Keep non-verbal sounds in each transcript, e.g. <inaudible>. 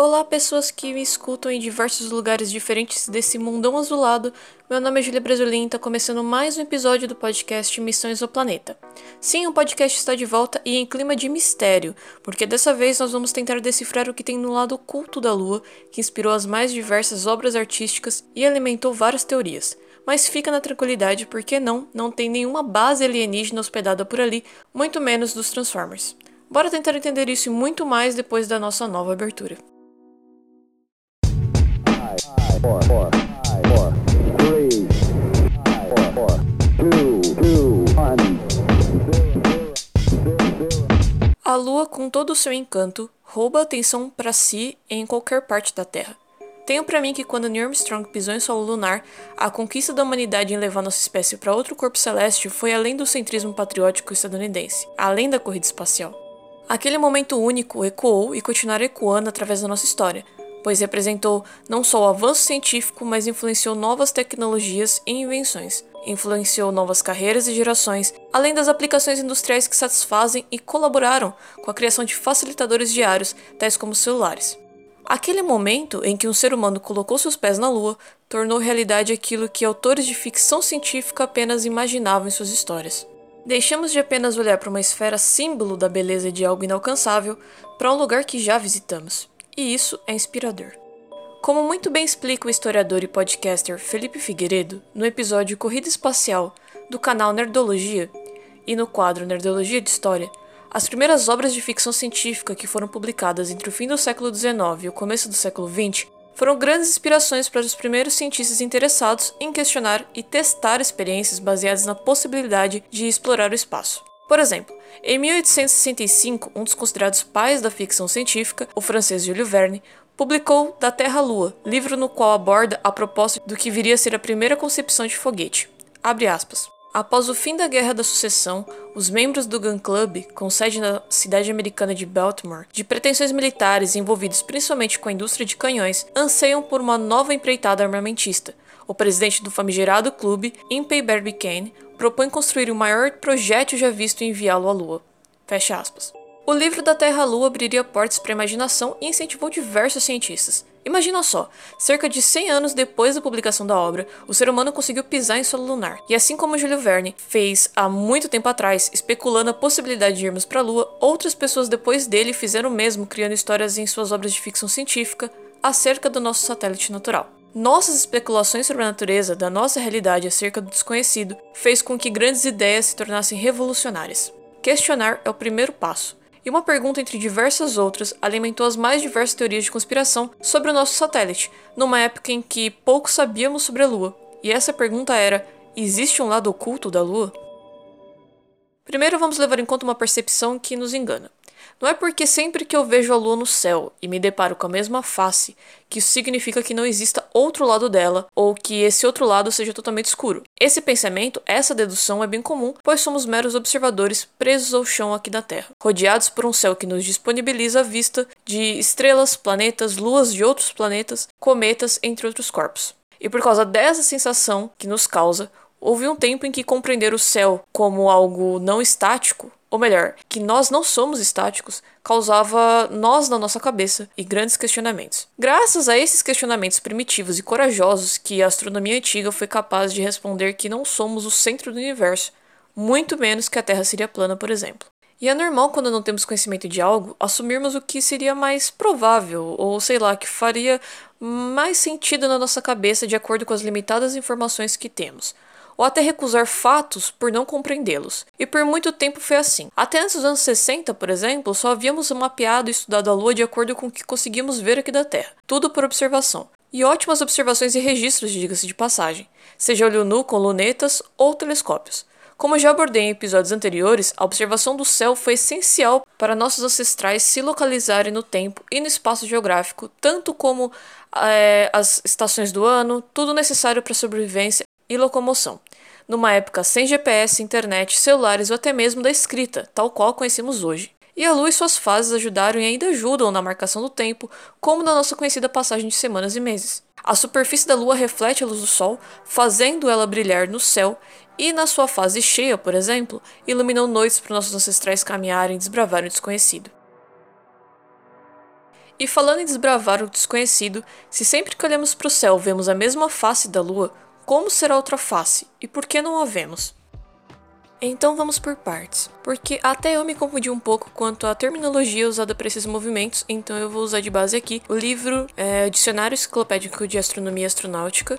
Olá, pessoas que me escutam em diversos lugares diferentes desse mundão azulado. Meu nome é Julia Brasilin e está começando mais um episódio do podcast Missões ao Planeta. Sim, o podcast está de volta e em clima de mistério, porque dessa vez nós vamos tentar decifrar o que tem no lado oculto da Lua, que inspirou as mais diversas obras artísticas e alimentou várias teorias. Mas fica na tranquilidade, porque não, não tem nenhuma base alienígena hospedada por ali, muito menos dos Transformers. Bora tentar entender isso e muito mais depois da nossa nova abertura. A lua, com todo o seu encanto, rouba atenção para si em qualquer parte da Terra. Tenho para mim que quando Neil Armstrong pisou em solo lunar, a conquista da humanidade em levar nossa espécie para outro corpo celeste foi além do centrismo patriótico estadunidense, além da corrida espacial. Aquele momento único ecoou e continuará ecoando através da nossa história, pois representou não só o avanço científico, mas influenciou novas tecnologias e invenções, influenciou novas carreiras e gerações, além das aplicações industriais que satisfazem e colaboraram com a criação de facilitadores diários, tais como celulares. Aquele momento em que um ser humano colocou seus pés na Lua tornou realidade aquilo que autores de ficção científica apenas imaginavam em suas histórias. Deixamos de apenas olhar para uma esfera símbolo da beleza de algo inalcançável para um lugar que já visitamos e isso é inspirador. Como muito bem explica o historiador e podcaster Felipe Figueiredo no episódio Corrida Espacial do canal Nerdologia e no quadro Nerdologia de História, as primeiras obras de ficção científica que foram publicadas entre o fim do século XIX e o começo do século XX foram grandes inspirações para os primeiros cientistas interessados em questionar e testar experiências baseadas na possibilidade de explorar o espaço. Por exemplo, em 1865, um dos considerados pais da ficção científica, o francês Jules Verne, publicou Da Terra à Lua, livro no qual aborda a proposta do que viria a ser a primeira concepção de foguete. Após o fim da Guerra da Sucessão, os membros do Gun Club, com sede na cidade americana de Baltimore, de pretensões militares envolvidos principalmente com a indústria de canhões, anseiam por uma nova empreitada armamentista. O presidente do famigerado clube, Impey Barbicane, propõe construir o maior projétil já visto e enviá-lo à Lua. Fecha aspas. O livro da Terra-Lua abriria portas para a imaginação e incentivou diversos cientistas. Imagina só, cerca de 100 anos depois da publicação da obra, o ser humano conseguiu pisar em solo lunar. E assim como Júlio Verne fez há muito tempo atrás, especulando a possibilidade de irmos para a Lua, outras pessoas depois dele fizeram o mesmo, criando histórias em suas obras de ficção científica acerca do nosso satélite natural. Nossas especulações sobre a natureza da nossa realidade acerca do desconhecido fez com que grandes ideias se tornassem revolucionárias. Questionar é o primeiro passo, e uma pergunta entre diversas outras alimentou as mais diversas teorias de conspiração sobre o nosso satélite, numa época em que pouco sabíamos sobre a Lua. E essa pergunta era: existe um lado oculto da Lua? Primeiro vamos levar em conta uma percepção que nos engana. Não é porque sempre que eu vejo a lua no céu e me deparo com a mesma face que isso significa que não exista outro lado dela ou que esse outro lado seja totalmente escuro. Esse pensamento, essa dedução é bem comum, pois somos meros observadores presos ao chão aqui da Terra, rodeados por um céu que nos disponibiliza a vista de estrelas, planetas, luas de outros planetas, cometas, entre outros corpos. E por causa dessa sensação que nos causa, houve um tempo em que compreender o céu como algo não estático ou melhor, que nós não somos estáticos, causava nós na nossa cabeça e grandes questionamentos. Graças a esses questionamentos primitivos e corajosos que a astronomia antiga foi capaz de responder que não somos o centro do universo, muito menos que a Terra seria plana, por exemplo. E é normal, quando não temos conhecimento de algo, assumirmos o que seria mais provável, ou sei lá, que faria mais sentido na nossa cabeça de acordo com as limitadas informações que temos ou até recusar fatos por não compreendê-los. E por muito tempo foi assim. Até antes dos anos 60, por exemplo, só havíamos mapeado e estudado a Lua de acordo com o que conseguimos ver aqui da Terra, tudo por observação. E ótimas observações e registros, diga-se de passagem, seja olho nu com lunetas ou telescópios. Como já abordei em episódios anteriores, a observação do céu foi essencial para nossos ancestrais se localizarem no tempo e no espaço geográfico, tanto como é, as estações do ano, tudo necessário para sobrevivência e locomoção numa época sem GPS, internet, celulares ou até mesmo da escrita, tal qual conhecemos hoje. E a lua e suas fases ajudaram e ainda ajudam na marcação do tempo, como na nossa conhecida passagem de semanas e meses. A superfície da lua reflete a luz do sol, fazendo ela brilhar no céu, e na sua fase cheia, por exemplo, iluminou noites para nossos ancestrais caminharem e desbravarem o desconhecido. E falando em desbravar o desconhecido, se sempre que olhamos para o céu vemos a mesma face da lua, como será outra face e por que não a vemos? Então vamos por partes, porque até eu me confundi um pouco quanto à terminologia usada para esses movimentos, então eu vou usar de base aqui o livro é, Dicionário Enciclopédico de Astronomia Astronáutica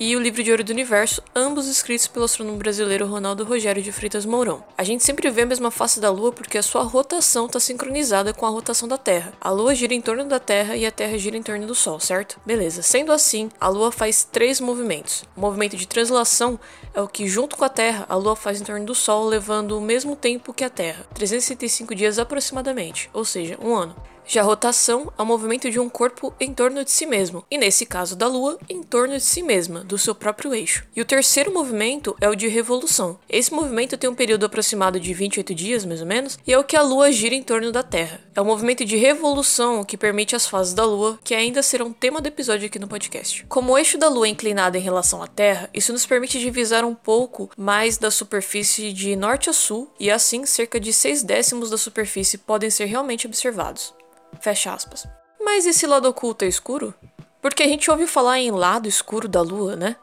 e o livro de Ouro do Universo, ambos escritos pelo astrônomo brasileiro Ronaldo Rogério de Freitas Mourão. A gente sempre vê a mesma face da Lua porque a sua rotação está sincronizada com a rotação da Terra. A Lua gira em torno da Terra e a Terra gira em torno do Sol, certo? Beleza. Sendo assim, a Lua faz três movimentos. O movimento de translação é o que, junto com a Terra, a Lua faz em torno do Sol, levando o mesmo tempo que a Terra, 365 dias aproximadamente, ou seja, um ano. Já rotação é o movimento de um corpo em torno de si mesmo, e nesse caso da Lua, em torno de si mesma, do seu próprio eixo. E o terceiro movimento é o de revolução. Esse movimento tem um período aproximado de 28 dias, mais ou menos, e é o que a Lua gira em torno da Terra. É o movimento de revolução que permite as fases da Lua, que ainda serão tema do episódio aqui no podcast. Como o eixo da Lua é inclinado em relação à Terra, isso nos permite divisar um pouco mais da superfície de norte a sul, e assim cerca de 6 décimos da superfície podem ser realmente observados. Fecha aspas. Mas esse lado oculto é escuro? Porque a gente ouve falar em lado escuro da lua, né?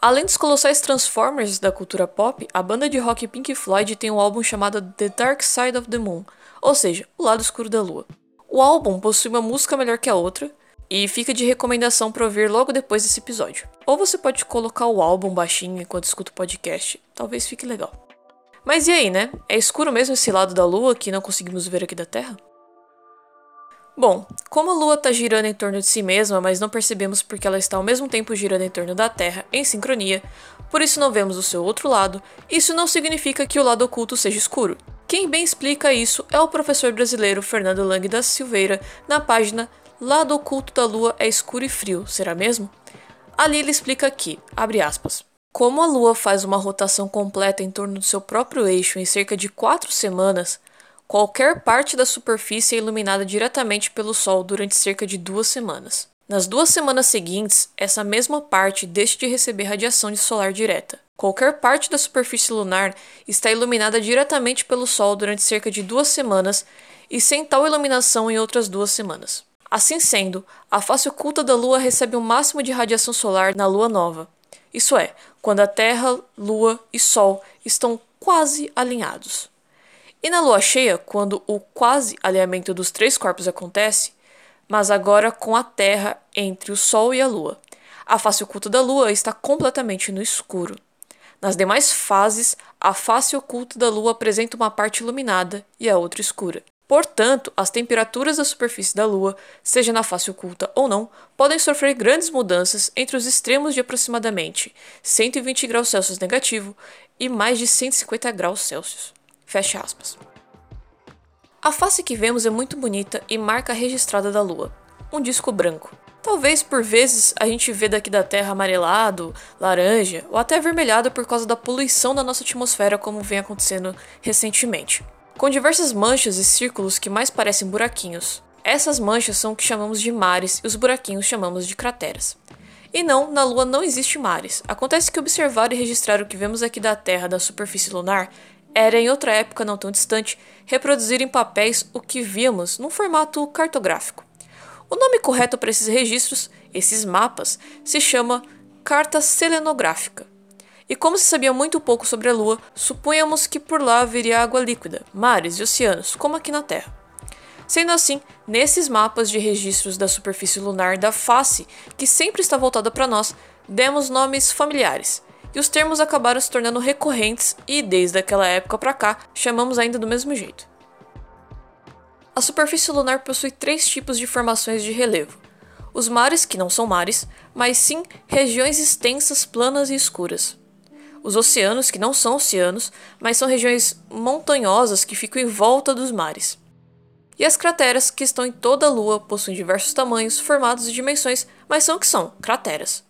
Além dos colossais Transformers da cultura pop, a banda de rock Pink Floyd tem um álbum chamado The Dark Side of the Moon, ou seja, o lado escuro da lua. O álbum possui uma música melhor que a outra, e fica de recomendação para ouvir logo depois desse episódio. Ou você pode colocar o álbum baixinho enquanto escuta o podcast, talvez fique legal. Mas e aí, né? É escuro mesmo esse lado da lua que não conseguimos ver aqui da Terra? Bom, como a Lua está girando em torno de si mesma, mas não percebemos porque ela está ao mesmo tempo girando em torno da Terra em sincronia, por isso não vemos o seu outro lado, isso não significa que o lado oculto seja escuro. Quem bem explica isso é o professor brasileiro Fernando Lang da Silveira na página Lado oculto da Lua é escuro e frio, será mesmo? Ali ele explica que, abre aspas, como a Lua faz uma rotação completa em torno do seu próprio eixo em cerca de quatro semanas, Qualquer parte da superfície é iluminada diretamente pelo Sol durante cerca de duas semanas. Nas duas semanas seguintes, essa mesma parte deixa de receber radiação solar direta. Qualquer parte da superfície lunar está iluminada diretamente pelo Sol durante cerca de duas semanas e sem tal iluminação em outras duas semanas. Assim sendo, a face oculta da Lua recebe o máximo de radiação solar na Lua nova. Isso é, quando a Terra, Lua e Sol estão quase alinhados. E na lua cheia, quando o quase alinhamento dos três corpos acontece, mas agora com a Terra entre o Sol e a Lua. A face oculta da Lua está completamente no escuro. Nas demais fases, a face oculta da Lua apresenta uma parte iluminada e a outra escura. Portanto, as temperaturas da superfície da Lua, seja na face oculta ou não, podem sofrer grandes mudanças entre os extremos de aproximadamente 120 graus Celsius negativo e mais de 150 graus Celsius. Fecha aspas. A face que vemos é muito bonita e marca registrada da Lua, um disco branco. Talvez por vezes a gente vê daqui da Terra amarelado, laranja ou até avermelhado por causa da poluição da nossa atmosfera, como vem acontecendo recentemente, com diversas manchas e círculos que mais parecem buraquinhos. Essas manchas são o que chamamos de mares e os buraquinhos chamamos de crateras. E não, na Lua não existe mares. Acontece que observar e registrar o que vemos aqui da Terra da superfície lunar era, em outra época não tão distante, reproduzir em papéis o que víamos num formato cartográfico. O nome correto para esses registros, esses mapas, se chama carta selenográfica. E como se sabia muito pouco sobre a Lua, supunhamos que por lá haveria água líquida, mares e oceanos, como aqui na Terra. Sendo assim, nesses mapas de registros da superfície lunar da face, que sempre está voltada para nós, demos nomes familiares, e os termos acabaram se tornando recorrentes e, desde aquela época para cá, chamamos ainda do mesmo jeito. A superfície lunar possui três tipos de formações de relevo: os mares, que não são mares, mas sim regiões extensas, planas e escuras. Os oceanos, que não são oceanos, mas são regiões montanhosas que ficam em volta dos mares. E as crateras, que estão em toda a Lua, possuem diversos tamanhos, formatos e dimensões, mas são o que são crateras.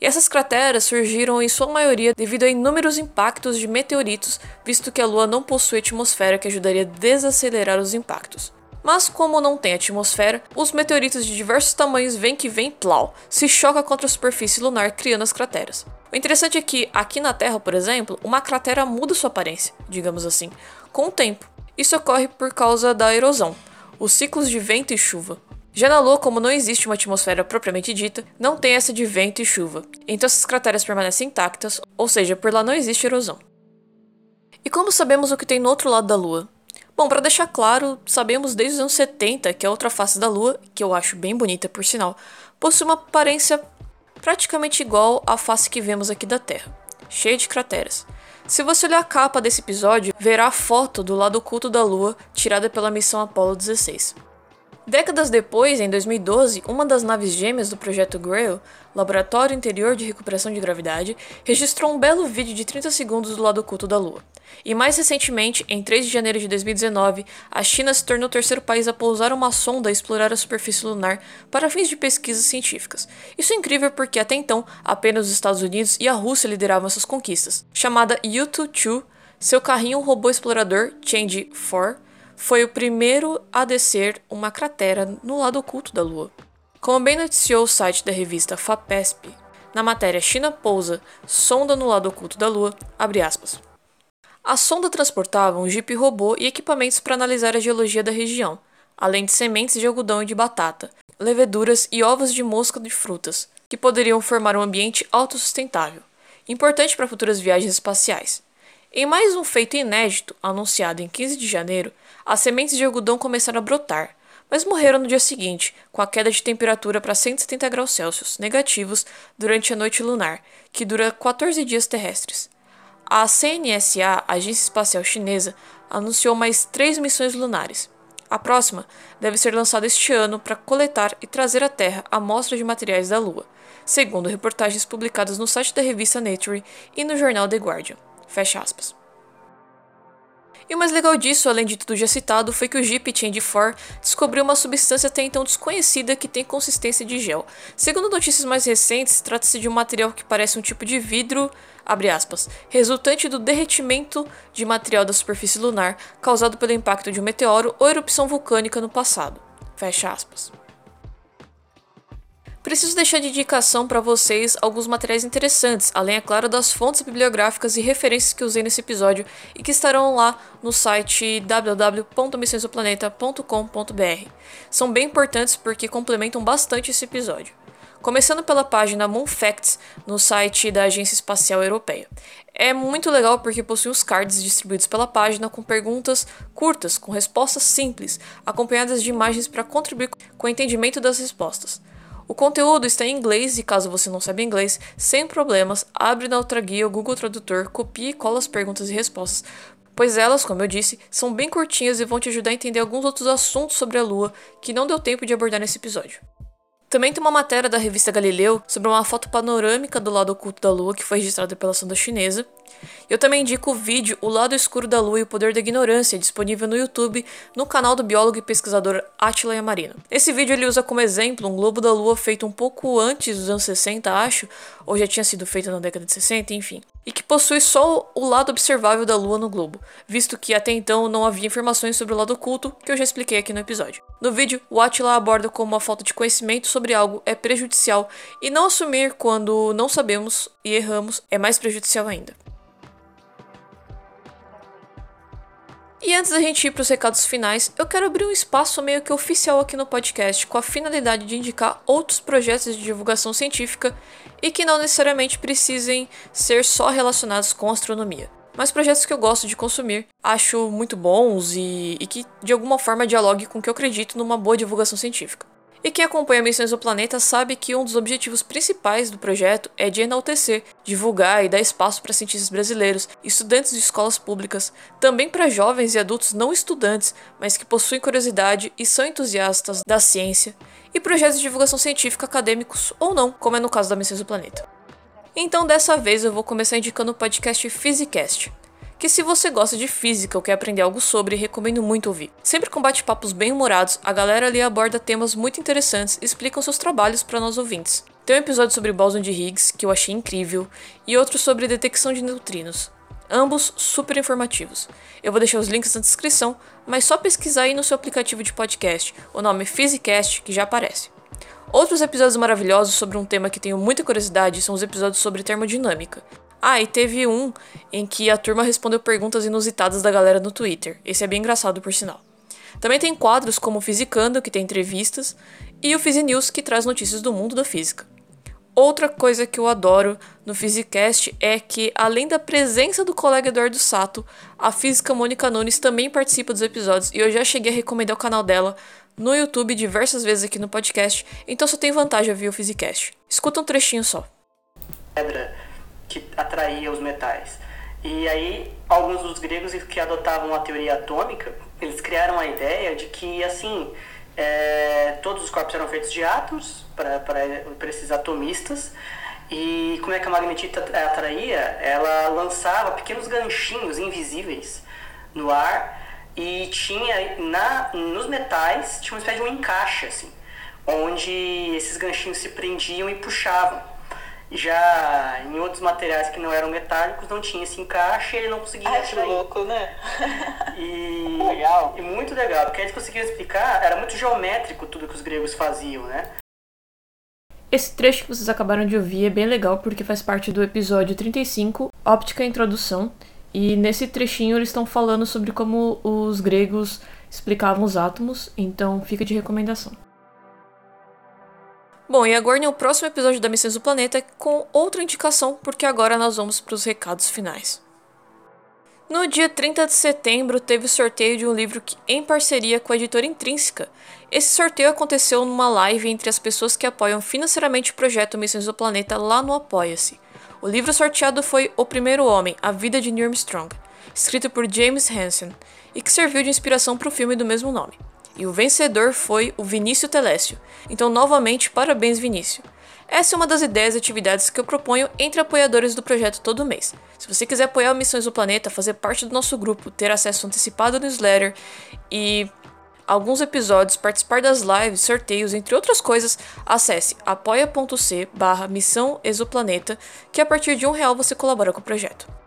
E essas crateras surgiram em sua maioria devido a inúmeros impactos de meteoritos, visto que a Lua não possui atmosfera que ajudaria a desacelerar os impactos. Mas como não tem atmosfera, os meteoritos de diversos tamanhos vêm que vem plau, se choca contra a superfície lunar criando as crateras. O interessante é que aqui na Terra, por exemplo, uma cratera muda sua aparência, digamos assim, com o tempo. Isso ocorre por causa da erosão, os ciclos de vento e chuva. Já na Lua, como não existe uma atmosfera propriamente dita, não tem essa de vento e chuva, então essas crateras permanecem intactas, ou seja, por lá não existe erosão. E como sabemos o que tem no outro lado da Lua? Bom, para deixar claro, sabemos desde os anos 70 que a outra face da Lua, que eu acho bem bonita por sinal, possui uma aparência praticamente igual à face que vemos aqui da Terra, cheia de crateras. Se você olhar a capa desse episódio, verá a foto do lado oculto da Lua tirada pela missão Apollo 16. Décadas depois, em 2012, uma das naves gêmeas do projeto Grail, Laboratório Interior de Recuperação de Gravidade, registrou um belo vídeo de 30 segundos do lado oculto da Lua. E mais recentemente, em 3 de janeiro de 2019, a China se tornou o terceiro país a pousar uma sonda e explorar a superfície lunar para fins de pesquisas científicas. Isso é incrível porque até então apenas os Estados Unidos e a Rússia lideravam essas conquistas. Chamada U-22, seu carrinho robô explorador Change 4 foi o primeiro a descer uma cratera no lado oculto da Lua. Como bem noticiou o site da revista FAPESP, na matéria China pousa sonda no lado oculto da Lua, aspas, A sonda transportava um jipe robô e equipamentos para analisar a geologia da região, além de sementes de algodão e de batata, leveduras e ovos de mosca de frutas, que poderiam formar um ambiente autossustentável, importante para futuras viagens espaciais. Em mais um feito inédito, anunciado em 15 de janeiro, as sementes de algodão começaram a brotar, mas morreram no dia seguinte, com a queda de temperatura para 170 graus Celsius negativos durante a noite lunar, que dura 14 dias terrestres. A CNSA, Agência Espacial Chinesa, anunciou mais três missões lunares. A próxima deve ser lançada este ano para coletar e trazer à Terra amostras de materiais da Lua, segundo reportagens publicadas no site da revista Nature e no jornal The Guardian. Fecha aspas. E o mais legal disso, além de tudo já citado, foi que o Jeep Change 4 descobriu uma substância até então desconhecida que tem consistência de gel. Segundo notícias mais recentes, trata-se de um material que parece um tipo de vidro, aspas, resultante do derretimento de material da superfície lunar causado pelo impacto de um meteoro ou erupção vulcânica no passado. Fecha aspas. Preciso deixar de indicação para vocês alguns materiais interessantes, além, é claro, das fontes bibliográficas e referências que usei nesse episódio e que estarão lá no site www.missõesdoplaneta.com.br. São bem importantes porque complementam bastante esse episódio. Começando pela página Moon Facts no site da Agência Espacial Europeia. É muito legal porque possui os cards distribuídos pela página com perguntas curtas, com respostas simples, acompanhadas de imagens para contribuir com o entendimento das respostas. O conteúdo está em inglês e caso você não saiba inglês, sem problemas, abre na outra guia o Google Tradutor, copie e cola as perguntas e respostas, pois elas, como eu disse, são bem curtinhas e vão te ajudar a entender alguns outros assuntos sobre a Lua que não deu tempo de abordar nesse episódio. Também tem uma matéria da revista Galileu sobre uma foto panorâmica do lado oculto da Lua que foi registrada pela sonda chinesa, eu também indico o vídeo O Lado Escuro da Lua e o Poder da Ignorância, disponível no YouTube, no canal do biólogo e pesquisador Attila Yamarino. Nesse vídeo ele usa como exemplo um globo da Lua feito um pouco antes dos anos 60, acho, ou já tinha sido feito na década de 60, enfim, e que possui só o lado observável da Lua no globo, visto que até então não havia informações sobre o lado oculto, que eu já expliquei aqui no episódio. No vídeo, o Attila aborda como a falta de conhecimento sobre algo é prejudicial e não assumir quando não sabemos e erramos é mais prejudicial ainda. E antes da gente ir para os recados finais, eu quero abrir um espaço meio que oficial aqui no podcast com a finalidade de indicar outros projetos de divulgação científica e que não necessariamente precisem ser só relacionados com astronomia. Mas projetos que eu gosto de consumir, acho muito bons e, e que de alguma forma dialogue com o que eu acredito numa boa divulgação científica. E quem acompanha Missões do Planeta sabe que um dos objetivos principais do projeto é de enaltecer, divulgar e dar espaço para cientistas brasileiros, estudantes de escolas públicas, também para jovens e adultos não estudantes, mas que possuem curiosidade e são entusiastas da ciência, e projetos de divulgação científica acadêmicos ou não, como é no caso da Missões do Planeta. Então, dessa vez eu vou começar indicando o podcast Physicast, que se você gosta de física ou quer aprender algo sobre, recomendo muito ouvir. Sempre com bate-papos bem humorados, a galera ali aborda temas muito interessantes e explicam seus trabalhos para nós ouvintes. Tem um episódio sobre bóson de Higgs, que eu achei incrível, e outro sobre detecção de neutrinos. Ambos super informativos. Eu vou deixar os links na descrição, mas só pesquisar aí no seu aplicativo de podcast o nome Physicast que já aparece. Outros episódios maravilhosos sobre um tema que tenho muita curiosidade são os episódios sobre termodinâmica. Ah, e teve um em que a turma respondeu perguntas inusitadas da galera no Twitter. Esse é bem engraçado, por sinal. Também tem quadros como o Fisicando, que tem entrevistas, e o News que traz notícias do mundo da física. Outra coisa que eu adoro no Physicast é que, além da presença do colega Eduardo Sato, a física Mônica Nunes também participa dos episódios e eu já cheguei a recomendar o canal dela no YouTube diversas vezes aqui no podcast, então só tem vantagem ouvir o Physicast. Escuta um trechinho só. Pedra que atraía os metais. E aí, alguns dos gregos que adotavam a teoria atômica, eles criaram a ideia de que, assim, é, todos os corpos eram feitos de átomos para esses atomistas. E como é que a magnetita atraía? Ela lançava pequenos ganchinhos invisíveis no ar e tinha na, nos metais tinha uma espécie de um encaixe assim, onde esses ganchinhos se prendiam e puxavam. Já em outros materiais que não eram metálicos não tinha esse encaixe e ele não conseguia Ai, que louco, né? E, <laughs> legal. e muito legal, porque eles conseguiam explicar, era muito geométrico tudo que os gregos faziam, né? Esse trecho que vocês acabaram de ouvir é bem legal porque faz parte do episódio 35, Óptica Introdução, e nesse trechinho eles estão falando sobre como os gregos explicavam os átomos, então fica de recomendação. Bom, e agora o próximo episódio da Missões do Planeta com outra indicação, porque agora nós vamos para os recados finais. No dia 30 de setembro, teve o sorteio de um livro que, em parceria com a editora Intrínseca. Esse sorteio aconteceu numa live entre as pessoas que apoiam financeiramente o projeto Missões do Planeta lá no Apoia-se. O livro sorteado foi O Primeiro Homem, A Vida de Neil Armstrong, escrito por James Hansen, e que serviu de inspiração para o filme do mesmo nome. E o vencedor foi o Vinícius Telésio. Então, novamente, parabéns, Vinícius. Essa é uma das ideias e atividades que eu proponho entre apoiadores do projeto todo mês. Se você quiser apoiar Missões do Planeta, fazer parte do nosso grupo, ter acesso antecipado ao newsletter e alguns episódios, participar das lives, sorteios, entre outras coisas, acesse apoia.c barra Missão Exoplaneta, que a partir de um real você colabora com o projeto.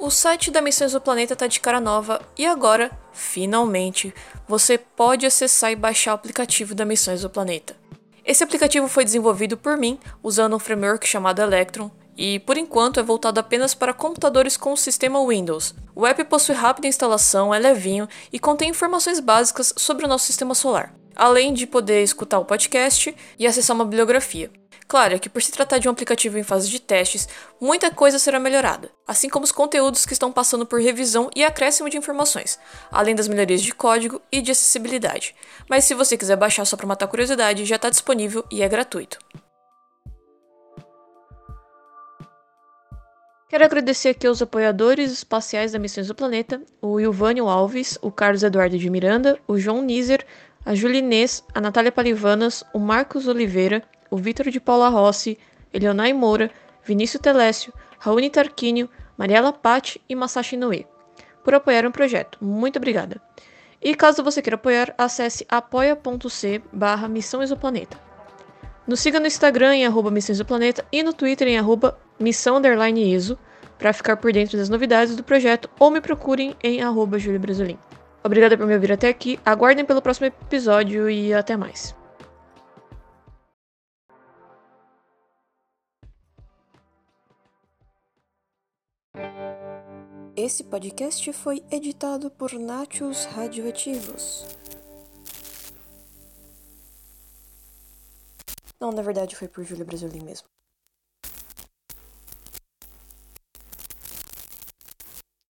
O site da Missões do Planeta está de cara nova e agora, finalmente, você pode acessar e baixar o aplicativo da Missões do Planeta. Esse aplicativo foi desenvolvido por mim usando um framework chamado Electron e, por enquanto, é voltado apenas para computadores com o sistema Windows. O app possui rápida instalação, é levinho e contém informações básicas sobre o nosso sistema solar, além de poder escutar o podcast e acessar uma bibliografia. Claro que por se tratar de um aplicativo em fase de testes, muita coisa será melhorada, assim como os conteúdos que estão passando por revisão e acréscimo de informações, além das melhorias de código e de acessibilidade. Mas se você quiser baixar só para matar curiosidade, já está disponível e é gratuito. Quero agradecer aqui aos apoiadores espaciais da Missões do Planeta, o Ilvânio Alves, o Carlos Eduardo de Miranda, o João Nízer, a Julinês, a Natália Palivanas, o Marcos Oliveira, o Vitor de Paula Rossi, Eleonai Moura, Vinícius Telésio, Raoni Tarquínio, Mariela Patti e Masashi Noe, por apoiar o projeto. Muito obrigada. E caso você queira apoiar, acesse apoia.c barra Missão. Nos siga no Instagram em arroba Missão e no Twitter em arroba Missão Underline Exo para ficar por dentro das novidades do projeto ou me procurem em arroba Júlio. Obrigada por me ouvir até aqui, aguardem pelo próximo episódio e até mais. Esse podcast foi editado por Nachos Radioativos. Não, na verdade foi por Júlia Brasolim mesmo.